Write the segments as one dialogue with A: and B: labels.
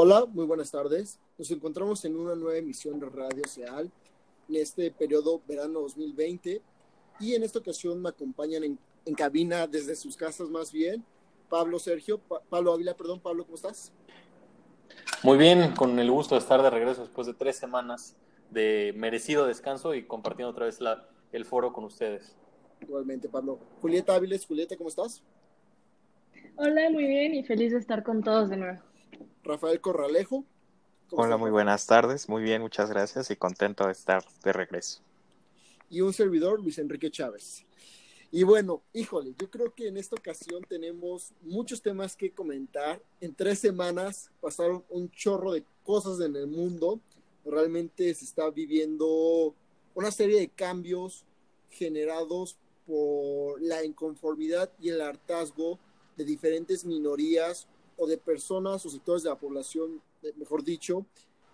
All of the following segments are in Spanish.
A: Hola, muy buenas tardes. Nos encontramos en una nueva emisión de Radio Seal en este periodo verano 2020 y en esta ocasión me acompañan en, en cabina desde sus casas más bien Pablo Sergio, Pablo Ávila, perdón, Pablo, ¿cómo estás?
B: Muy bien, con el gusto de estar de regreso después de tres semanas de merecido descanso y compartiendo otra vez la, el foro con ustedes.
A: Igualmente, Pablo. Julieta Áviles, Julieta, ¿cómo estás?
C: Hola, muy bien y feliz de estar con todos de nuevo.
A: Rafael Corralejo.
D: Hola, muy buenas tardes. Muy bien, muchas gracias y contento de estar de regreso.
A: Y un servidor, Luis Enrique Chávez. Y bueno, híjole, yo creo que en esta ocasión tenemos muchos temas que comentar. En tres semanas pasaron un chorro de cosas en el mundo. Realmente se está viviendo una serie de cambios generados por la inconformidad y el hartazgo de diferentes minorías o de personas o sectores de la población, eh, mejor dicho,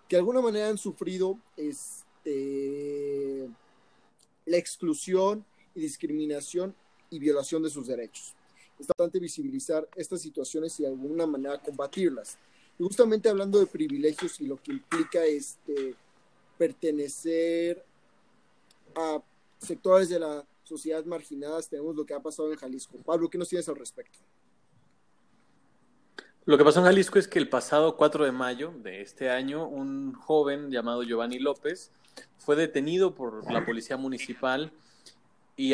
A: que de alguna manera han sufrido este, la exclusión y discriminación y violación de sus derechos. Es importante visibilizar estas situaciones y de alguna manera combatirlas. Y justamente hablando de privilegios y lo que implica este, pertenecer a sectores de la sociedad marginadas, tenemos lo que ha pasado en Jalisco. Pablo, ¿qué nos tienes al respecto?
B: Lo que pasó en Jalisco es que el pasado 4 de mayo de este año, un joven llamado Giovanni López fue detenido por la policía municipal y,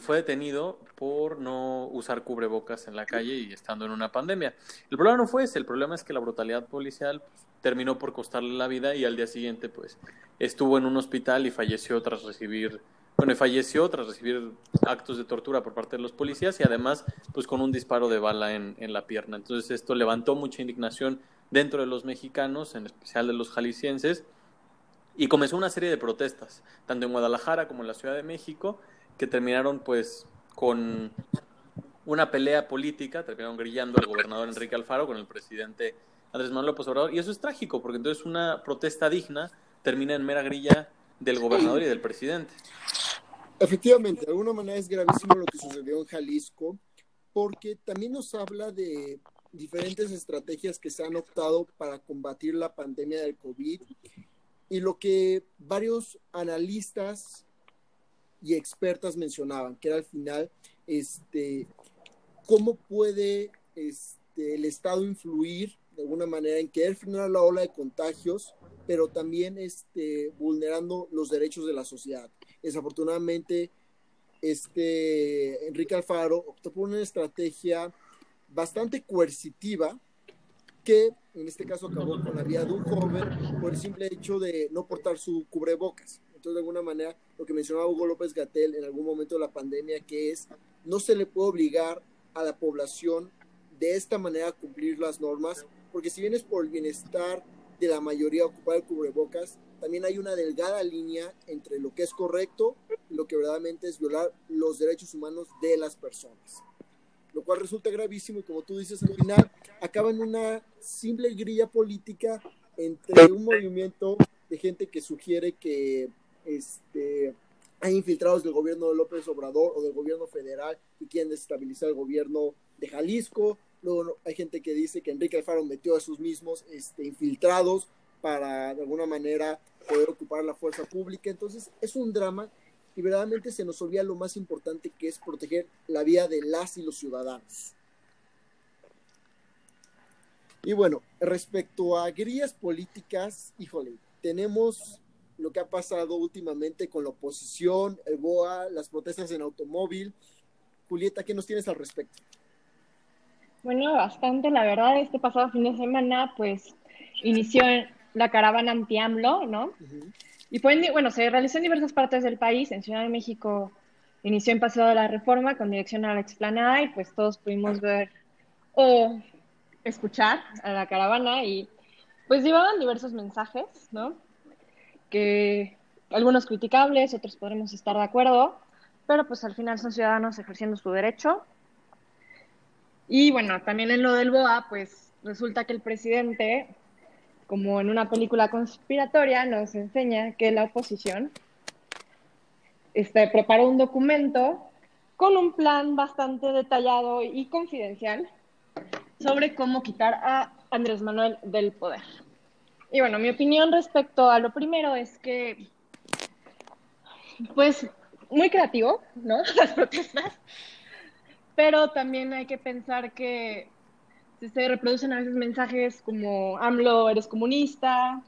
B: fue detenido por no usar cubrebocas en la calle y estando en una pandemia. El problema no fue ese, el problema es que la brutalidad policial pues, terminó por costarle la vida y al día siguiente pues estuvo en un hospital y falleció tras recibir, bueno, falleció tras recibir actos de tortura por parte de los policías y además pues con un disparo de bala en, en la pierna. Entonces esto levantó mucha indignación dentro de los mexicanos, en especial de los jaliscienses, y comenzó una serie de protestas, tanto en Guadalajara como en la Ciudad de México, que terminaron pues con una pelea política, terminaron grillando al gobernador Enrique Alfaro con el presidente Andrés Manuel López Obrador, y eso es trágico, porque entonces una protesta digna termina en mera grilla del gobernador y del presidente.
A: Efectivamente, de alguna manera es gravísimo lo que sucedió en Jalisco, porque también nos habla de diferentes estrategias que se han optado para combatir la pandemia del COVID y lo que varios analistas y expertas mencionaban, que era al final, este, cómo puede este, el Estado influir de alguna manera en querer frenar la ola de contagios, pero también este, vulnerando los derechos de la sociedad. Desafortunadamente, este, Enrique Alfaro optó por una estrategia bastante coercitiva que en este caso acabó con la vida de un joven por el simple hecho de no portar su cubrebocas. Entonces, de alguna manera, lo que mencionaba Hugo López Gatel en algún momento de la pandemia, que es, no se le puede obligar a la población de esta manera a cumplir las normas, porque si bien es por el bienestar de la mayoría ocupar el cubrebocas, también hay una delgada línea entre lo que es correcto y lo que verdaderamente es violar los derechos humanos de las personas. Lo cual resulta gravísimo y como tú dices, al final acaba en una simple grilla política entre un movimiento de gente que sugiere que este, hay infiltrados del gobierno de López Obrador o del gobierno federal que quieren desestabilizar el gobierno de Jalisco. Luego hay gente que dice que Enrique Alfaro metió a sus mismos este, infiltrados para de alguna manera poder ocupar la fuerza pública. Entonces es un drama y verdaderamente se nos olvida lo más importante que es proteger la vida de las y los ciudadanos. Y bueno, respecto a grillas políticas, híjole, tenemos lo que ha pasado últimamente con la oposición, el BOA, las protestas en automóvil. Julieta, ¿qué nos tienes al respecto?
C: Bueno, bastante, la verdad, este pasado fin de semana, pues, inició la caravana anti-AMLO, ¿no? Y fue, bueno, se realizó en diversas partes del país, en Ciudad de México inició en Paseo de la Reforma con dirección a la explanada y pues todos pudimos ver o escuchar a la caravana y pues llevaban diversos mensajes, ¿no? que algunos criticables, otros podremos estar de acuerdo, pero pues al final son ciudadanos ejerciendo su derecho. Y bueno, también en lo del BOA, pues resulta que el presidente, como en una película conspiratoria, nos enseña que la oposición este, preparó un documento con un plan bastante detallado y confidencial sobre cómo quitar a Andrés Manuel del poder. Y bueno, mi opinión respecto a lo primero es que, pues, muy creativo, ¿no? Las protestas, pero también hay que pensar que se reproducen a veces mensajes como AMLO, eres comunista,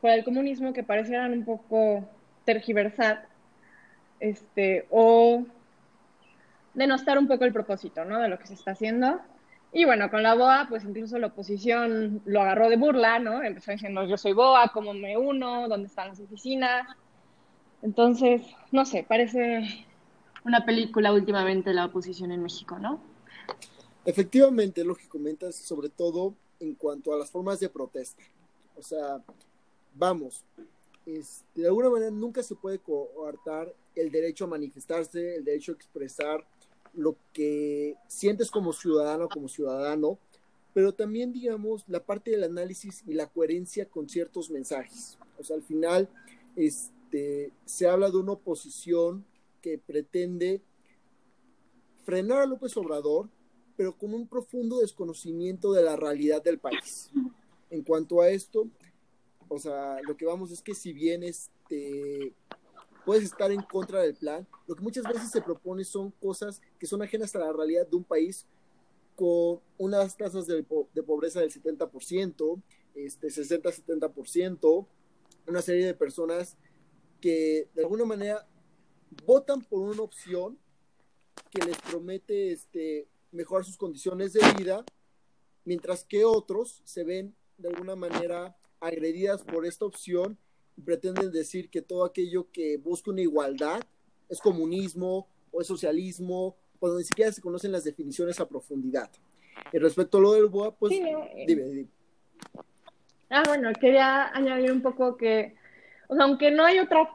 C: fuera del comunismo, que parecieran un poco tergiversar, este, o denostar un poco el propósito, ¿no? De lo que se está haciendo. Y bueno, con la BOA, pues incluso la oposición lo agarró de burla, ¿no? Empezó diciendo, yo soy BOA, ¿cómo me uno? ¿Dónde están las oficinas? Entonces, no sé, parece una película últimamente la oposición en México, ¿no?
A: Efectivamente, lo que comentas, sobre todo en cuanto a las formas de protesta. O sea, vamos, este, de alguna manera nunca se puede coartar el derecho a manifestarse, el derecho a expresar lo que sientes como ciudadano, como ciudadano, pero también, digamos, la parte del análisis y la coherencia con ciertos mensajes. O sea, al final, este, se habla de una oposición que pretende frenar a López Obrador, pero con un profundo desconocimiento de la realidad del país. En cuanto a esto, o sea, lo que vamos es que si bien este, puedes estar en contra del plan, lo que muchas veces se propone son cosas que son ajenas a la realidad de un país con unas tasas de, pobreza del 70%, este, 60-70%, una serie de personas que de alguna manera votan por una opción que les promete este, mejorar sus condiciones de vida, mientras que otros se ven de alguna manera agredidas por esta opción y pretenden decir que todo aquello que busca una igualdad es comunismo o es socialismo, cuando ni siquiera se conocen las definiciones a profundidad. Y respecto a lo del BOA, pues eh. dime, dime.
C: Ah, bueno, quería añadir un poco que, o sea, aunque no hay otra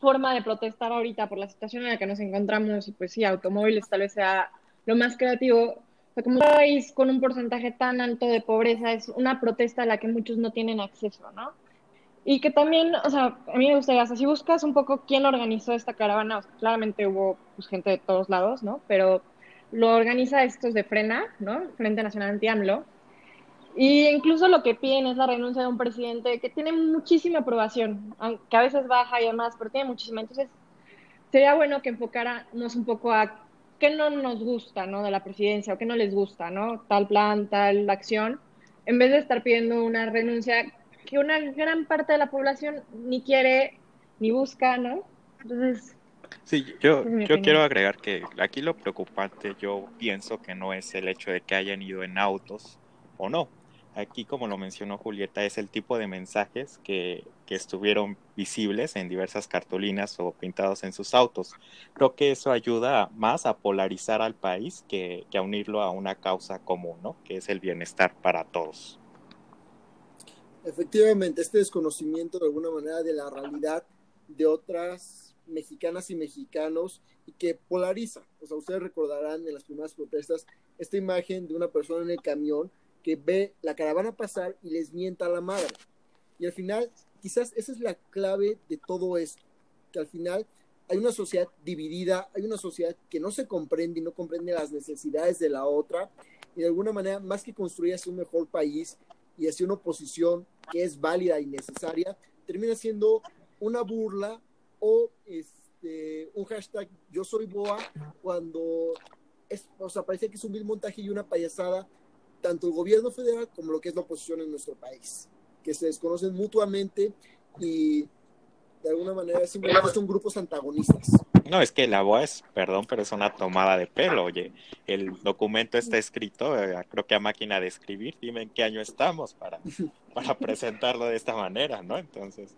C: forma de protestar ahorita por la situación en la que nos encontramos, y pues sí, automóviles tal vez sea lo más creativo, como un país con un porcentaje tan alto de pobreza es una protesta a la que muchos no tienen acceso, ¿no? Y que también, o sea, a mí me gustaría, o sea, si buscas un poco quién organizó esta caravana, claramente hubo pues, gente de todos lados, ¿no? Pero lo organiza estos de Frena, ¿no? Frente Nacional Anti-AMLO. Y incluso lo que piden es la renuncia de un presidente que tiene muchísima aprobación, aunque a veces baja y demás, pero tiene muchísima. Entonces, sería bueno que enfocáramos un poco a qué no nos gusta, ¿no? De la presidencia o qué no les gusta, ¿no? Tal plan, tal acción, en vez de estar pidiendo una renuncia que una gran parte de la población ni quiere ni busca, ¿no? Entonces...
D: Sí, yo, yo quiero agregar que aquí lo preocupante yo pienso que no es el hecho de que hayan ido en autos o no, Aquí, como lo mencionó Julieta, es el tipo de mensajes que, estuvieron visibles en diversas cartulinas o pintados en sus autos. Creo que eso ayuda más a polarizar al país que, a unirlo a una causa común, ¿no? que es el bienestar para todos.
A: Efectivamente, este desconocimiento de alguna manera de la realidad de otras mexicanas y mexicanos y que polariza. O sea, ustedes recordarán en las primeras protestas esta imagen de una persona en el camión que ve la caravana pasar y les mienta a la madre. Y al final, quizás esa es la clave de todo esto, que al final hay una sociedad dividida, hay una sociedad que no se comprende y no comprende las necesidades de la otra, y de alguna manera, más que construir hacia un mejor país y hacia una oposición que es válida y necesaria, termina siendo una burla o este, un hashtag yo soy boa cuando es, o sea, parece que es un vil montaje y una payasada tanto el gobierno federal como lo que es la oposición en nuestro país, que se desconocen mutuamente y de alguna manera simplemente son grupos antagonistas.
D: No, es que la BOA es, perdón, pero es una tomada de pelo. Oye, el documento está escrito, eh, creo que a máquina de escribir. Dime en qué año estamos para, para presentarlo de esta manera, ¿no? Entonces,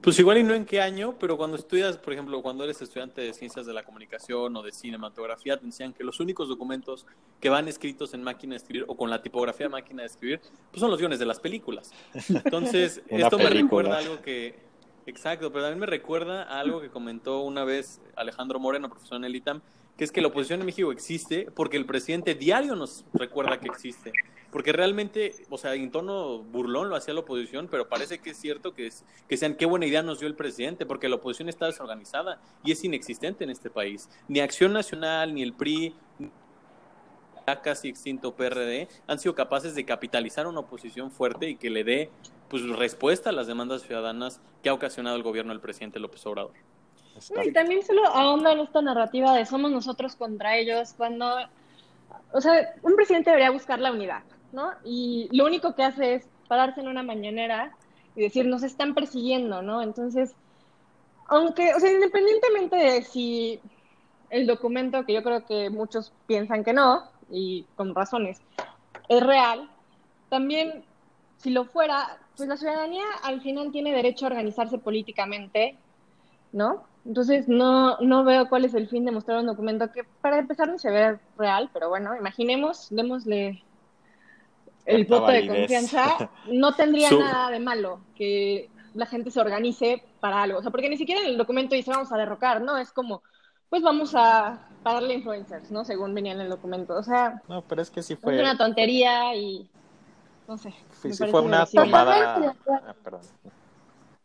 B: pues igual y no en qué año, pero cuando estudias, por ejemplo, cuando eres estudiante de ciencias de la comunicación o de cinematografía, te enseñan que los únicos documentos que van escritos en máquina de escribir o con la tipografía de máquina de escribir, pues son los guiones de las películas. Entonces, esto me recuerda algo que, exacto, pero también me recuerda a algo que comentó una vez Alejandro Moreno, profesor en el ITAM, que es que la oposición en México existe porque el presidente diario nos recuerda que existe. Porque realmente, o sea, en tono burlón lo hacía la oposición, pero parece que es cierto que, es, que sean qué buena idea nos dio el presidente, porque la oposición está desorganizada y es inexistente en este país. Ni Acción Nacional, ni el PRI, casi extinto PRD han sido capaces de capitalizar una oposición fuerte y que le dé pues respuesta a las demandas ciudadanas que ha ocasionado el gobierno del presidente López Obrador.
C: y también solo ahonda en esta narrativa de somos nosotros contra ellos, cuando, o sea, un presidente debería buscar la unidad, ¿no? Y lo único que hace es pararse en una mañanera y decir, nos están persiguiendo, ¿no? Entonces, aunque, o sea, independientemente de si el documento, que yo creo que muchos piensan que no, y con razones, es real, también, si lo fuera, pues la ciudadanía al final tiene derecho a organizarse políticamente, ¿no? Entonces no, no veo cuál es el fin de mostrar un documento que para empezar no se ve real, pero bueno, imaginemos, démosle el voto de confianza, no tendría nada de malo que la gente se organice para algo. O sea, porque ni siquiera en el documento dice vamos a derrocar, ¿no? Es como, pues vamos a darle influencers, ¿no? Según venía en el documento. O sea,
D: no, pero es que sí fue.
C: Es una tontería y. No sé.
D: Sí, sí fue una tomada. Ah, perdón.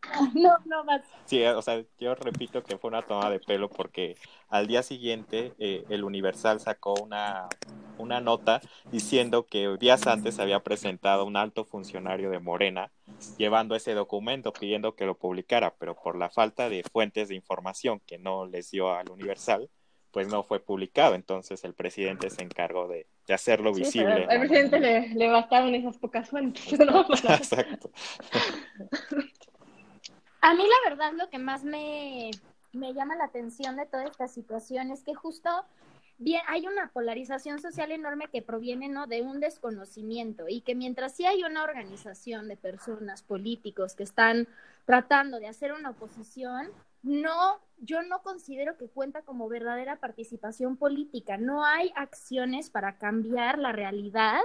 E: No, no más.
D: Sí, o sea, yo repito que fue una toma de pelo porque al día siguiente eh, el Universal sacó una, una nota diciendo que días antes había presentado un alto funcionario de Morena llevando ese documento pidiendo que lo publicara, pero por la falta de fuentes de información que no les dio al Universal, pues no fue publicado. Entonces el presidente se encargó de, hacerlo visible.
C: Al presidente le, le, bastaron esas pocas fuentes, ¿no? Exacto.
E: A mí la verdad lo que más me, llama la atención de toda esta situación es que justo bien, hay una polarización social enorme que proviene ¿no? de un desconocimiento y que mientras sí hay una organización de personas políticos que están tratando de hacer una oposición, no, yo no considero que cuenta como verdadera participación política. No hay acciones para cambiar la realidad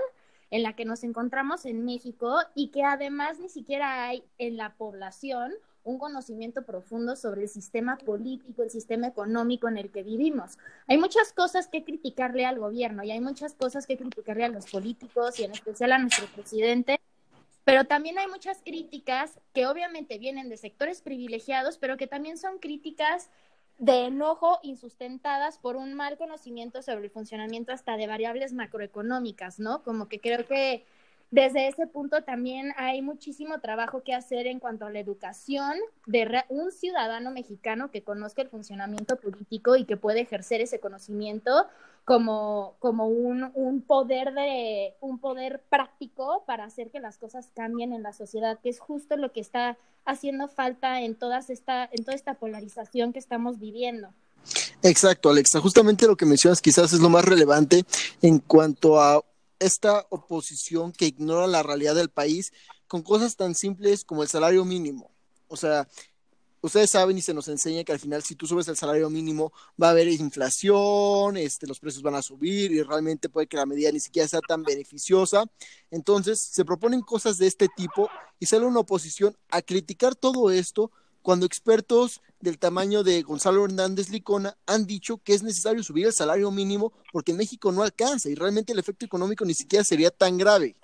E: en la que nos encontramos en México y que además ni siquiera hay en la población un conocimiento profundo sobre el sistema político, el sistema económico en el que vivimos. Hay muchas cosas que criticarle al gobierno y hay muchas cosas que criticarle a los políticos y en especial a nuestro presidente, pero también hay muchas críticas que obviamente vienen de sectores privilegiados, pero que también son críticas de enojo insustentadas por un mal conocimiento sobre el funcionamiento hasta de variables macroeconómicas, ¿no? Como que creo que desde ese punto también hay muchísimo trabajo que hacer en cuanto a la educación de un ciudadano mexicano que conozca el funcionamiento político y que puede ejercer ese conocimiento como, como un, un, poder de un poder práctico para hacer que las cosas cambien en la sociedad, que es justo lo que está haciendo falta en todas esta, en toda esta polarización que estamos viviendo.
A: Exacto, Alexa. Justamente lo que mencionas quizás es lo más relevante en cuanto a esta oposición que ignora la realidad del país con cosas tan simples como el salario mínimo. O sea, ustedes saben y se nos enseña que al final si tú subes el salario mínimo va a haber inflación, este, los precios van a subir y realmente puede que la medida ni siquiera sea tan beneficiosa. Entonces se proponen cosas de este tipo y sale una oposición a criticar todo esto cuando expertos del tamaño de Gonzalo Hernández Licona han dicho que es necesario subir el salario mínimo porque en México no alcanza y realmente el efecto económico ni siquiera sería tan grave.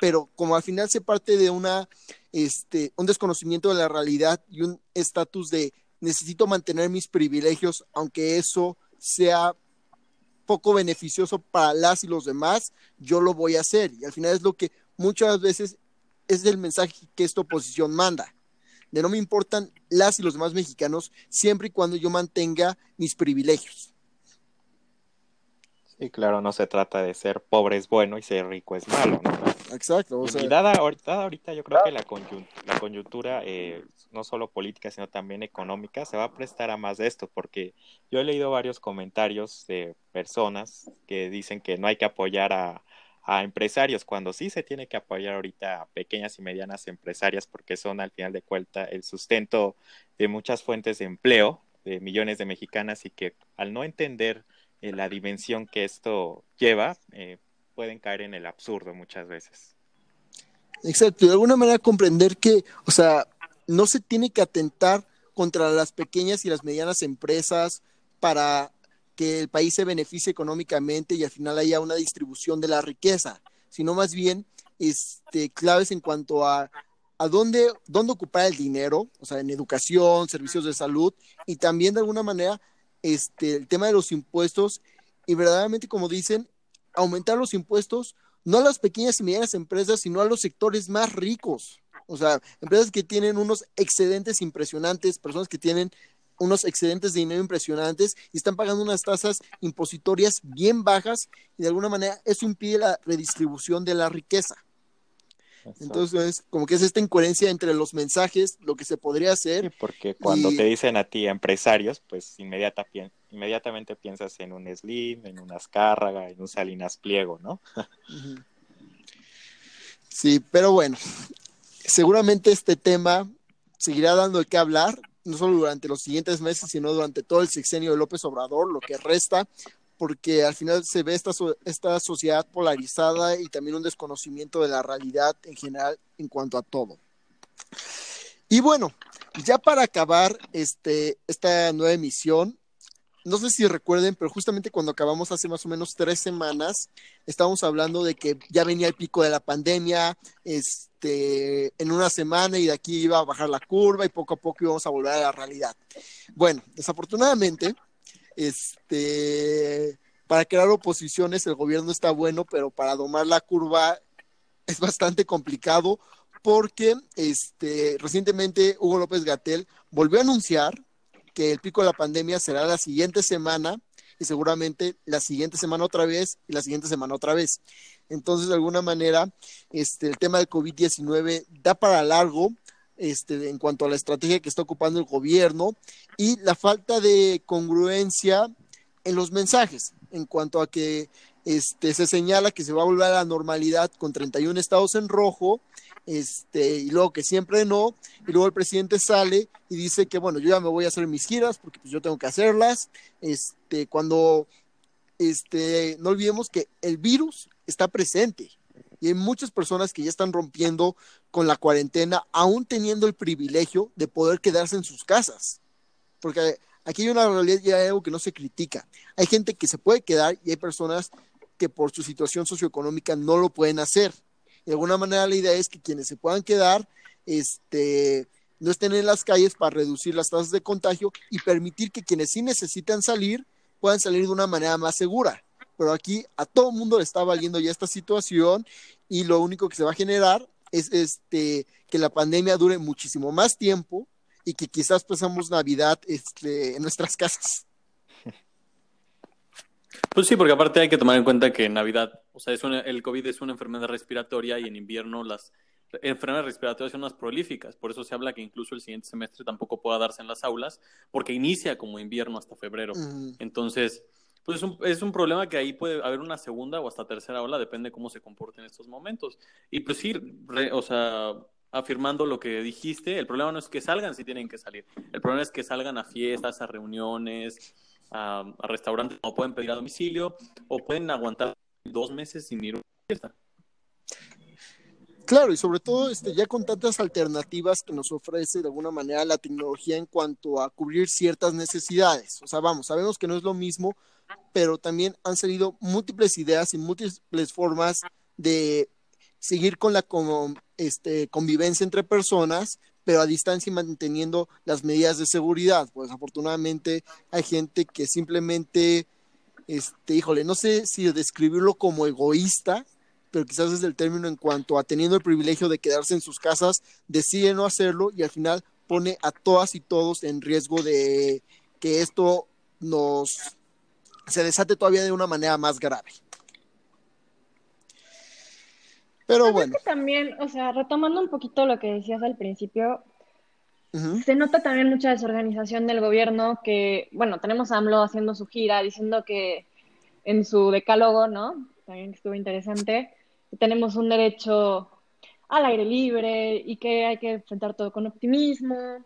A: Pero como al final se parte de una, este, un desconocimiento de la realidad y un estatus de necesito mantener mis privilegios, aunque eso sea poco beneficioso para las y los demás, yo lo voy a hacer. Y al final es lo que muchas veces es el mensaje que esta oposición manda de no me importan las y los demás mexicanos siempre y cuando yo mantenga mis privilegios.
D: Sí, claro, no se trata de ser pobre es bueno y ser rico es malo,
A: Exacto.
D: y dada, ahorita yo creo que la, la coyuntura, eh, no solo política, sino también económica, se va a prestar a más de esto, porque yo he leído varios comentarios de personas que dicen que no hay que apoyar a, a empresarios, cuando sí se tiene que apoyar ahorita a pequeñas y medianas empresarias porque son al final de cuentas el sustento de muchas fuentes de empleo de millones de mexicanas y que al no entender eh, la dimensión que esto lleva, eh, pueden caer en el absurdo muchas veces.
A: Exacto, de alguna manera comprender que, o sea, no se tiene que atentar contra las pequeñas y las medianas empresas para que el país se beneficie económicamente y al final haya una distribución de la riqueza, sino más bien este, claves en cuanto a, a dónde, dónde ocupar el dinero, o sea, en educación, servicios de salud y también de alguna manera este, el tema de los impuestos y verdaderamente, como dicen, aumentar los impuestos no a las pequeñas y medianas empresas, sino a los sectores más ricos. O sea, empresas que tienen unos excedentes impresionantes, personas que tienen unos excedentes de dinero impresionantes y están pagando unas tasas impositorias bien bajas y de alguna manera eso impide la redistribución de la riqueza. Entonces, como que es esta incoherencia entre los mensajes, lo que se podría hacer.
D: porque cuando te dicen a ti empresarios, pues inmediata, inmediatamente piensas en un Slim, en un Azcárraga, en un Salinas Pliego, ¿no?
A: sí, pero bueno, seguramente este tema seguirá dando el que hablar, no solo durante los siguientes meses, sino durante todo el sexenio de López Obrador, lo que resta, porque al final se ve esta, esta sociedad polarizada y también un desconocimiento de la realidad en general en cuanto a todo. Y bueno, ya para acabar este, esta nueva emisión, no sé si recuerden, pero justamente cuando acabamos hace más o menos tres semanas, estábamos hablando de que ya venía el pico de la pandemia, este, en una semana y de aquí iba a bajar la curva y poco a poco íbamos a volver a la realidad. Bueno, desafortunadamente, este, para crear oposiciones el gobierno está bueno, pero para domar la curva es bastante complicado porque este, recientemente Hugo López Gatel volvió a anunciar que el pico de la pandemia será la siguiente semana y seguramente la siguiente semana otra vez y la siguiente semana otra vez. Entonces, de alguna manera, este, el tema del COVID-19 da para largo este, en cuanto a la estrategia que está ocupando el gobierno y la falta de congruencia en los mensajes, en cuanto a que este, se señala que se va a volver a la normalidad con 31 estados en rojo, este, y luego que siempre no, y luego el presidente sale y dice que bueno, yo ya me voy a hacer mis giras porque pues yo tengo que hacerlas, este, cuando, este, no olvidemos que el virus está presente, y hay muchas personas que ya están rompiendo con la cuarentena, aún teniendo el privilegio de poder quedarse en sus casas. Porque aquí hay una realidad y hay algo que no se critica. Hay gente que se puede quedar y hay personas que por su situación socioeconómica no lo pueden hacer. De alguna manera la idea es que quienes se puedan quedar, este, no estén en las calles para reducir las tasas de contagio y permitir que quienes sí necesitan salir puedan salir de una manera más segura pero aquí a todo mundo le está valiendo ya esta situación y lo único que se va a generar es este que la pandemia dure muchísimo más tiempo y que quizás pasamos Navidad este, en nuestras casas.
B: Pues sí, porque aparte hay que tomar en cuenta que en Navidad, o sea, es el COVID es una enfermedad respiratoria y en invierno las enfermedades respiratorias son más prolíficas. Por eso se habla que incluso el siguiente semestre tampoco pueda darse en las aulas, porque inicia como invierno hasta febrero. Entonces, pues es un, es un problema que ahí puede haber una segunda o hasta tercera ola, depende de cómo se comporten estos momentos. Y pues sí, o sea, afirmando lo que dijiste, el problema no es que salgan si tienen que salir, el problema es que salgan a fiestas, a reuniones, a, restaurantes, o pueden pedir a domicilio, o pueden aguantar dos meses sin ir a una fiesta.
A: Claro, y sobre todo este, ya con tantas alternativas que nos ofrece de alguna manera la tecnología en cuanto a cubrir ciertas necesidades. O sea, vamos, sabemos que no es lo mismo pero también han salido múltiples ideas y múltiples formas de seguir con la este, convivencia entre personas, pero a distancia y manteniendo las medidas de seguridad. Pues afortunadamente hay gente que simplemente, este, híjole, no sé si describirlo como egoísta, pero quizás es el término en cuanto a teniendo el privilegio de quedarse en sus casas, decide no hacerlo y al final pone a todas y todos en riesgo de que esto nos se desate todavía de una manera más grave. Pero bueno.
C: también, o sea, retomando un poquito lo que decías al principio, se nota también mucha desorganización del gobierno que, bueno, tenemos a AMLO haciendo su gira diciendo que en su decálogo, ¿no? También estuvo interesante, que tenemos un derecho al aire libre y que hay que enfrentar todo con optimismo,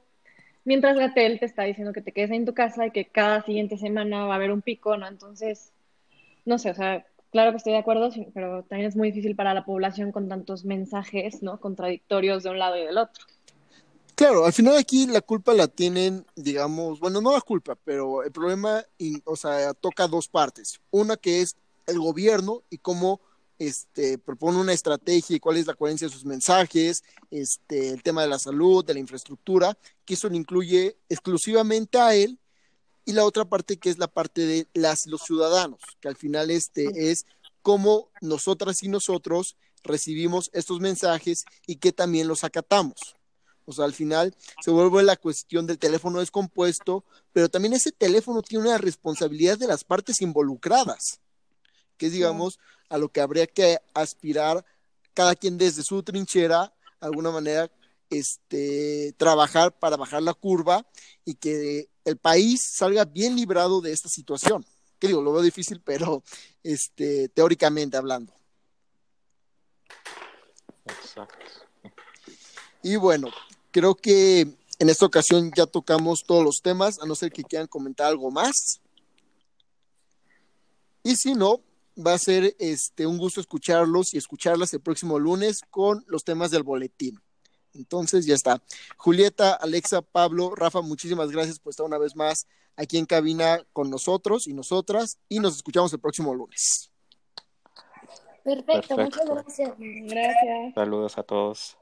C: Mientras Gatel te está diciendo que te quedes en tu casa y que cada siguiente semana va a haber un pico, ¿no? Entonces, no sé, o sea, claro que estoy de acuerdo, pero también es muy difícil para la población con tantos mensajes, ¿no? Contradictorios de un lado y del otro.
A: Claro, al final aquí la culpa la tienen, digamos, bueno, no la culpa, pero el problema, o sea, toca dos partes. Una que es el gobierno y cómo este, propone una estrategia y cuál es la coherencia de sus mensajes, este, el tema de la salud, de la infraestructura, que eso le incluye exclusivamente a él, y la otra parte que es la parte de las, los ciudadanos, que al final este, es cómo nosotras y nosotros recibimos estos mensajes y que también los acatamos. O sea, al final se vuelve la cuestión del teléfono descompuesto, pero también ese teléfono tiene una responsabilidad de las partes involucradas, que es, digamos, a lo que habría que aspirar cada quien desde su trinchera, de alguna manera, este, trabajar para bajar la curva y que el país salga bien librado de esta situación. Que digo, lo veo difícil, pero este, teóricamente hablando. Exacto. Y bueno, creo que en esta ocasión ya tocamos todos los temas, a no ser que quieran comentar algo más. Y si no, va a ser este un gusto escucharlos y escucharlas el próximo lunes con los temas del boletín. Entonces ya está. Julieta, Alexa, Pablo, Rafa, muchísimas gracias por estar una vez más aquí en cabina con nosotros y nosotras y nos escuchamos el próximo lunes.
E: Perfecto, muchas gracias.
C: Gracias.
D: Saludos a todos.